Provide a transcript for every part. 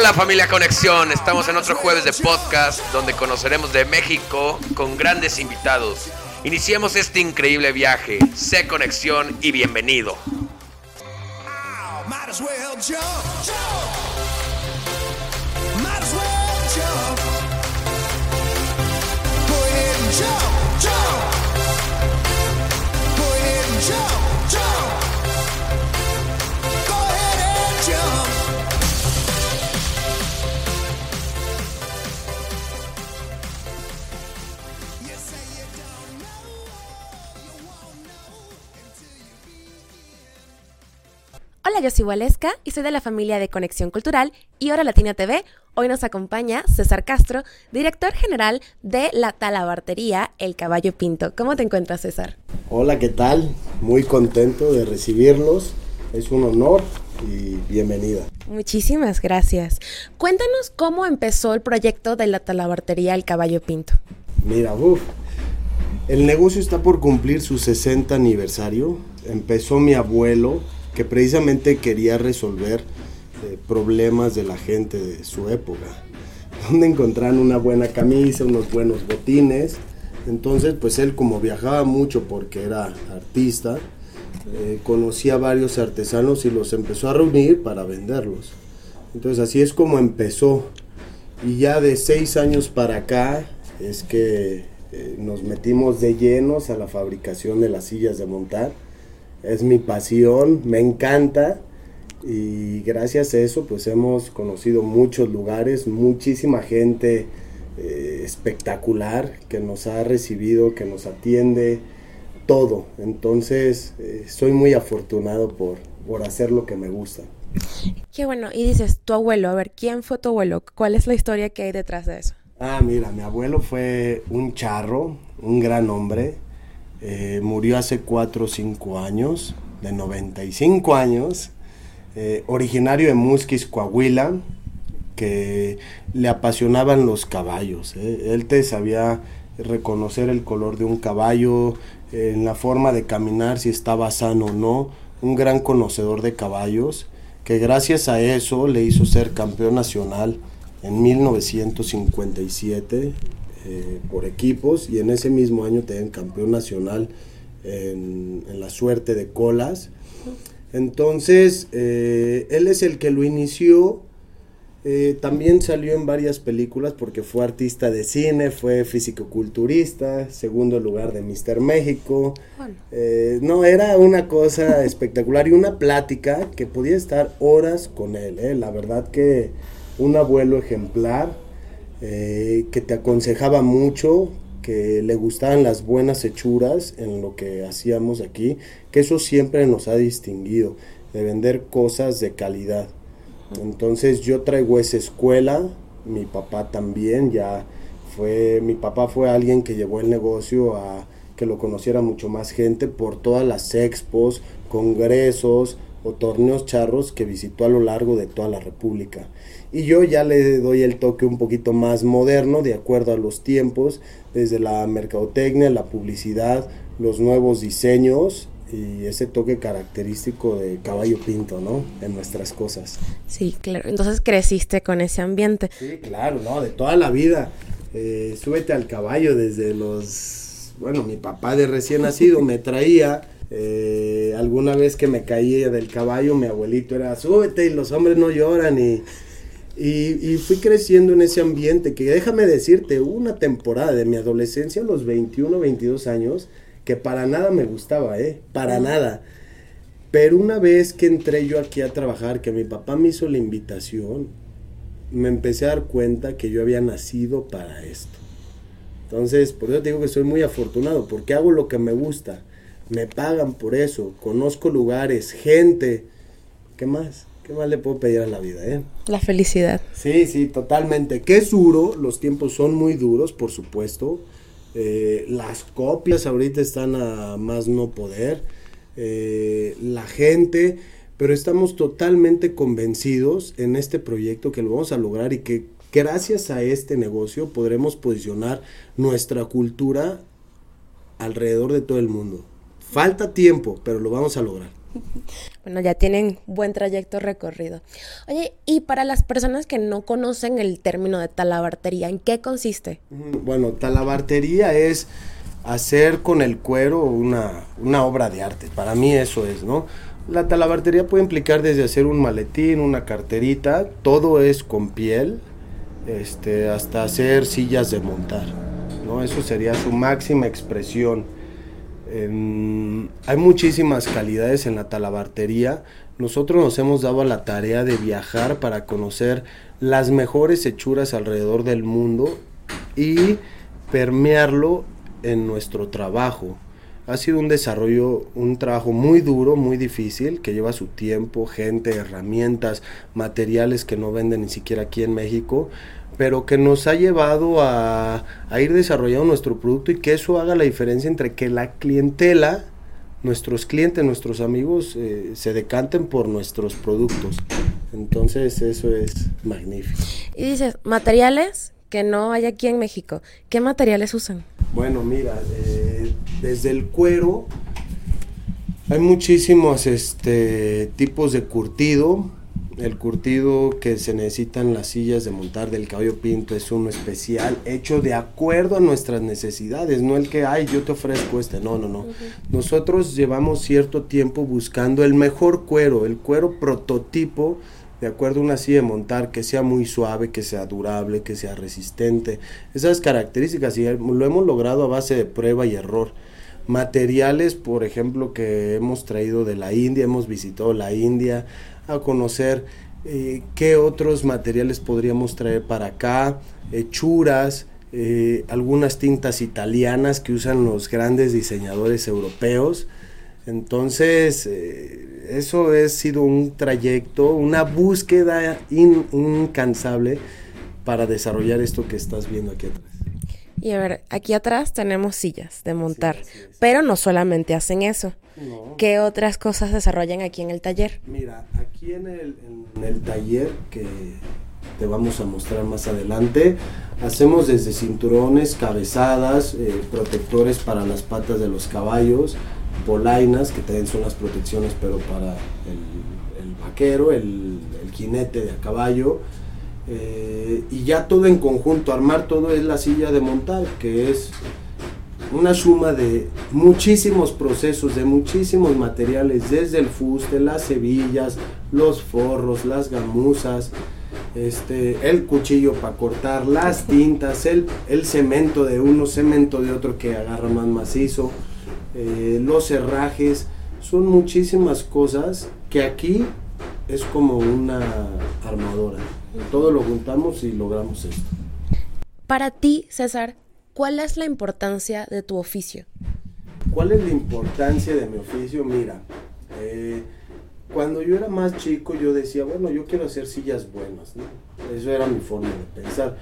Hola familia Conexión, estamos en otro jueves de podcast donde conoceremos de México con grandes invitados. Iniciemos este increíble viaje. Sé Conexión y bienvenido. Hola, yo soy Waleska y soy de la familia de Conexión Cultural y Hora Latina TV. Hoy nos acompaña César Castro, director general de la talabartería El Caballo Pinto. ¿Cómo te encuentras, César? Hola, ¿qué tal? Muy contento de recibirlos. Es un honor y bienvenida. Muchísimas gracias. Cuéntanos cómo empezó el proyecto de la talabartería El Caballo Pinto. Mira, uff, el negocio está por cumplir su 60 aniversario. Empezó mi abuelo que precisamente quería resolver eh, problemas de la gente de su época. Donde encontraran una buena camisa, unos buenos botines. Entonces, pues él como viajaba mucho porque era artista, eh, conocía a varios artesanos y los empezó a reunir para venderlos. Entonces así es como empezó. Y ya de seis años para acá es que eh, nos metimos de llenos a la fabricación de las sillas de montar es mi pasión, me encanta y gracias a eso pues hemos conocido muchos lugares, muchísima gente eh, espectacular que nos ha recibido, que nos atiende, todo. Entonces eh, soy muy afortunado por, por hacer lo que me gusta. Qué bueno, y dices, tu abuelo, a ver, ¿quién fue tu abuelo? ¿Cuál es la historia que hay detrás de eso? Ah, mira, mi abuelo fue un charro, un gran hombre, eh, murió hace 4 o 5 años, de 95 años, eh, originario de Musquis, Coahuila, que le apasionaban los caballos. Eh. Él te sabía reconocer el color de un caballo, en la forma de caminar, si estaba sano o no, un gran conocedor de caballos, que gracias a eso le hizo ser campeón nacional en 1957 eh, por equipos y en ese mismo año te campeón nacional en, la suerte de colas. Entonces, eh, él es el que lo inició. Eh, también salió en varias películas porque fue artista de cine, fue físico-culturista, segundo lugar de Mister México. no, era una cosa espectacular y una plática que podía estar horas con él. La verdad que un abuelo ejemplar eh, que te aconsejaba mucho, que le gustaban las buenas hechuras en lo que hacíamos aquí, que eso siempre nos ha distinguido, de vender cosas de calidad. Entonces yo traigo esa escuela, mi papá también, ya fue, mi papá fue alguien que llevó el negocio a que lo conociera mucho más gente por todas las expos, congresos o torneos charros que visitó a lo largo de toda la República. Y yo ya le doy el toque un poquito más moderno, de acuerdo a los tiempos, desde la mercadotecnia, la publicidad, los nuevos diseños y ese toque característico de caballo pinto, ¿no? En nuestras cosas. Sí, claro. Entonces creciste con ese ambiente. Sí, claro, ¿no? De toda la vida. Eh, súbete al caballo desde los... Bueno, mi papá de recién nacido me traía... Eh, alguna vez que me caía del caballo, mi abuelito era, súbete y los hombres no lloran y y, fui creciendo en ese ambiente que déjame decirte, una temporada de mi adolescencia, a los 21, 22 años, que para nada me gustaba, ¿eh? Para nada. Pero una vez que entré yo aquí a trabajar, que mi papá me hizo la invitación, me empecé a dar cuenta que yo había nacido para esto. Entonces, por eso te digo que soy muy afortunado, porque hago lo que me gusta. Me pagan por eso, conozco lugares, gente. ¿Qué más? ¿Qué más le puedo pedir a la vida, eh? La felicidad. Sí, sí, totalmente. Que es duro, los tiempos son muy duros, por supuesto. Eh, las copias ahorita están a más no poder. Eh, la gente, pero estamos totalmente convencidos en este proyecto que lo vamos a lograr y que gracias a este negocio podremos posicionar nuestra cultura alrededor de todo el mundo. Falta tiempo, pero lo vamos a lograr. Bueno, ya tienen buen trayecto recorrido. Oye, y para las personas que no conocen el término de talabartería, ¿en qué consiste? Bueno, talabartería es hacer con el cuero una, una obra de arte. Para mí eso es, ¿no? La talabartería puede implicar desde hacer un maletín, una carterita, todo es con piel, este, hasta hacer sillas de montar, ¿no? Eso sería su máxima expresión. Hay muchísimas calidades en la talabartería. Nosotros nos hemos dado la tarea de viajar para conocer las mejores hechuras alrededor del mundo y permearlo en nuestro trabajo. Ha sido un desarrollo, un trabajo muy duro, muy difícil, que lleva su tiempo, gente, herramientas, materiales que no venden ni siquiera aquí en México, pero que nos ha llevado a, ir desarrollando nuestro producto y que eso haga la diferencia entre que la clientela, nuestros clientes, nuestros amigos, eh, se decanten por nuestros productos. Entonces eso es magnífico. Y dices, materiales que no hay aquí en México. ¿Qué materiales usan? Bueno, mira, eh, desde el cuero hay muchísimos este, tipos de curtido. El curtido que se necesita en las sillas de montar del caballo pinto es uno especial, hecho de acuerdo a nuestras necesidades, no el que, ay, yo te ofrezco este, no, no, no. Nosotros llevamos cierto tiempo buscando el mejor cuero, el cuero prototipo de acuerdo a una silla de montar que sea muy suave, que sea durable, que sea resistente. Esas características y lo hemos logrado a base de prueba y error. Materiales, por ejemplo, que hemos traído de la India, hemos visitado la India a conocer eh, qué otros materiales podríamos traer para acá, hechuras, eh, algunas tintas italianas que usan los grandes diseñadores europeos. Entonces, eh, eso ha sido un trayecto, una búsqueda incansable para desarrollar esto que estás viendo aquí atrás. Y a ver, aquí atrás tenemos sillas de montar, pero no solamente hacen eso. ¿Qué otras cosas desarrollan aquí en el taller? Mira, aquí en el, en el taller que te vamos a mostrar más adelante, hacemos desde cinturones, cabezadas, eh, protectores para las patas de los caballos, polainas, que también son las protecciones, pero para el, vaquero, el, jinete de a caballo. Eh, y ya todo en conjunto, armar todo es la silla de montar, que es una suma de muchísimos procesos, de muchísimos materiales, desde el fuste, las hebillas, los forros, las gamuzas, este, el cuchillo para cortar, las tintas, el, el cemento de uno, cemento de otro que agarra más macizo. Eh, los herrajes, son muchísimas cosas que aquí es como una armadora. Todo lo juntamos y logramos esto. Para ti, César, ¿cuál es la importancia de tu oficio? ¿Cuál es la importancia de mi oficio? Mira, eh, cuando yo era más chico yo decía, bueno, yo quiero hacer sillas buenas, Eso era mi forma de pensar.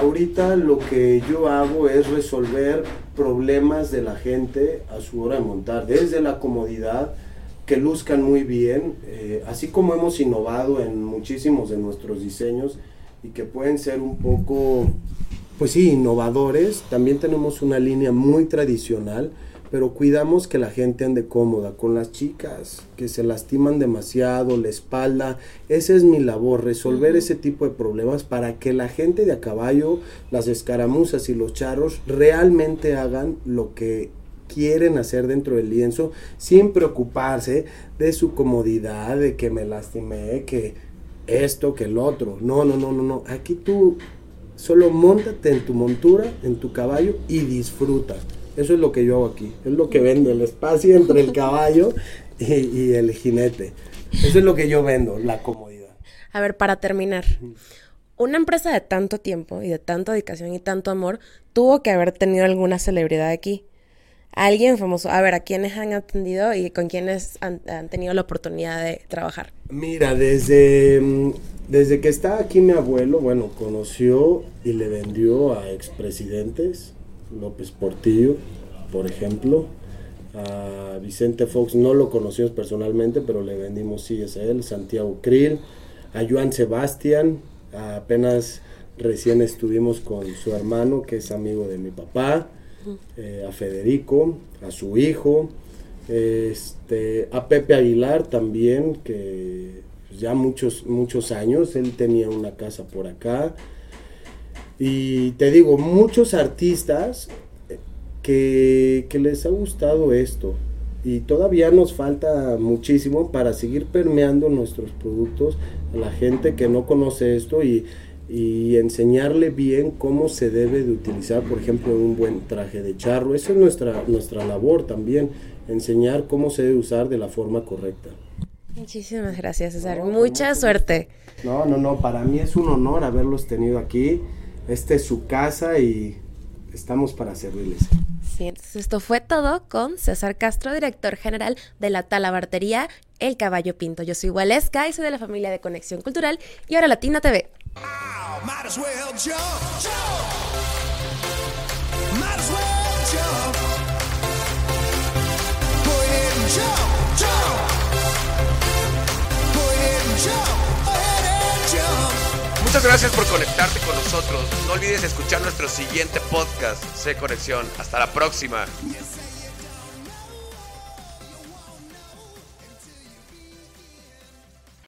Ahorita lo que yo hago es resolver problemas de la gente a su hora de montar, desde la comodidad, que luzcan muy bien, eh, así como hemos innovado en muchísimos de nuestros diseños y que pueden ser un poco, pues sí, innovadores, también tenemos una línea muy tradicional pero cuidamos que la gente ande cómoda con las chicas que se lastiman demasiado, la espalda. Esa es mi labor, resolver ese tipo de problemas para que la gente de a caballo, las escaramuzas y los charros realmente hagan lo que quieren hacer dentro del lienzo sin preocuparse de su comodidad, de que me lastimé, que esto, que el otro. No, no, no, no, no. Aquí tú solo montate en tu montura, en tu caballo y disfruta. Eso es lo que yo hago aquí. Es lo que vendo, el espacio entre el caballo y, el jinete. Eso es lo que yo vendo, la comodidad. A ver, para terminar, una empresa de tanto tiempo y de tanta dedicación y tanto amor tuvo que haber tenido alguna celebridad aquí. Alguien famoso. A ver, ¿a quiénes han atendido y con quiénes han, tenido la oportunidad de trabajar? Mira, desde, desde que está aquí mi abuelo, bueno, conoció y le vendió a expresidentes, López Portillo, por ejemplo. A Vicente Fox no lo conocimos personalmente, pero le vendimos sillas a él. Santiago Krill, a Joan Sebastián, apenas recién estuvimos con su hermano, que es amigo de mi papá, eh, a Federico, a su hijo. Este, a Pepe Aguilar también, que ya muchos, muchos años, él tenía una casa por acá. Y te digo, muchos artistas que, que les ha gustado esto. Y todavía nos falta muchísimo para seguir permeando nuestros productos a la gente que no conoce esto y, y enseñarle bien cómo se debe de utilizar, por ejemplo, un buen traje de charro. Esa es nuestra, nuestra labor también, enseñar cómo se debe usar de la forma correcta. Muchísimas gracias, César. Mucha suerte. No, no, no, para mí es un honor haberlos tenido aquí. Esta es su casa y estamos para servirles. Sí, entonces esto fue todo con César Castro, director general de la Talabartería El Caballo Pinto. Yo soy Waleska y soy de la familia de Conexión Cultural y ahora Latina TV. might as well jump, Muchas gracias por conectarte con nosotros. No olvides escuchar nuestro siguiente podcast, C Conexión. Hasta la próxima.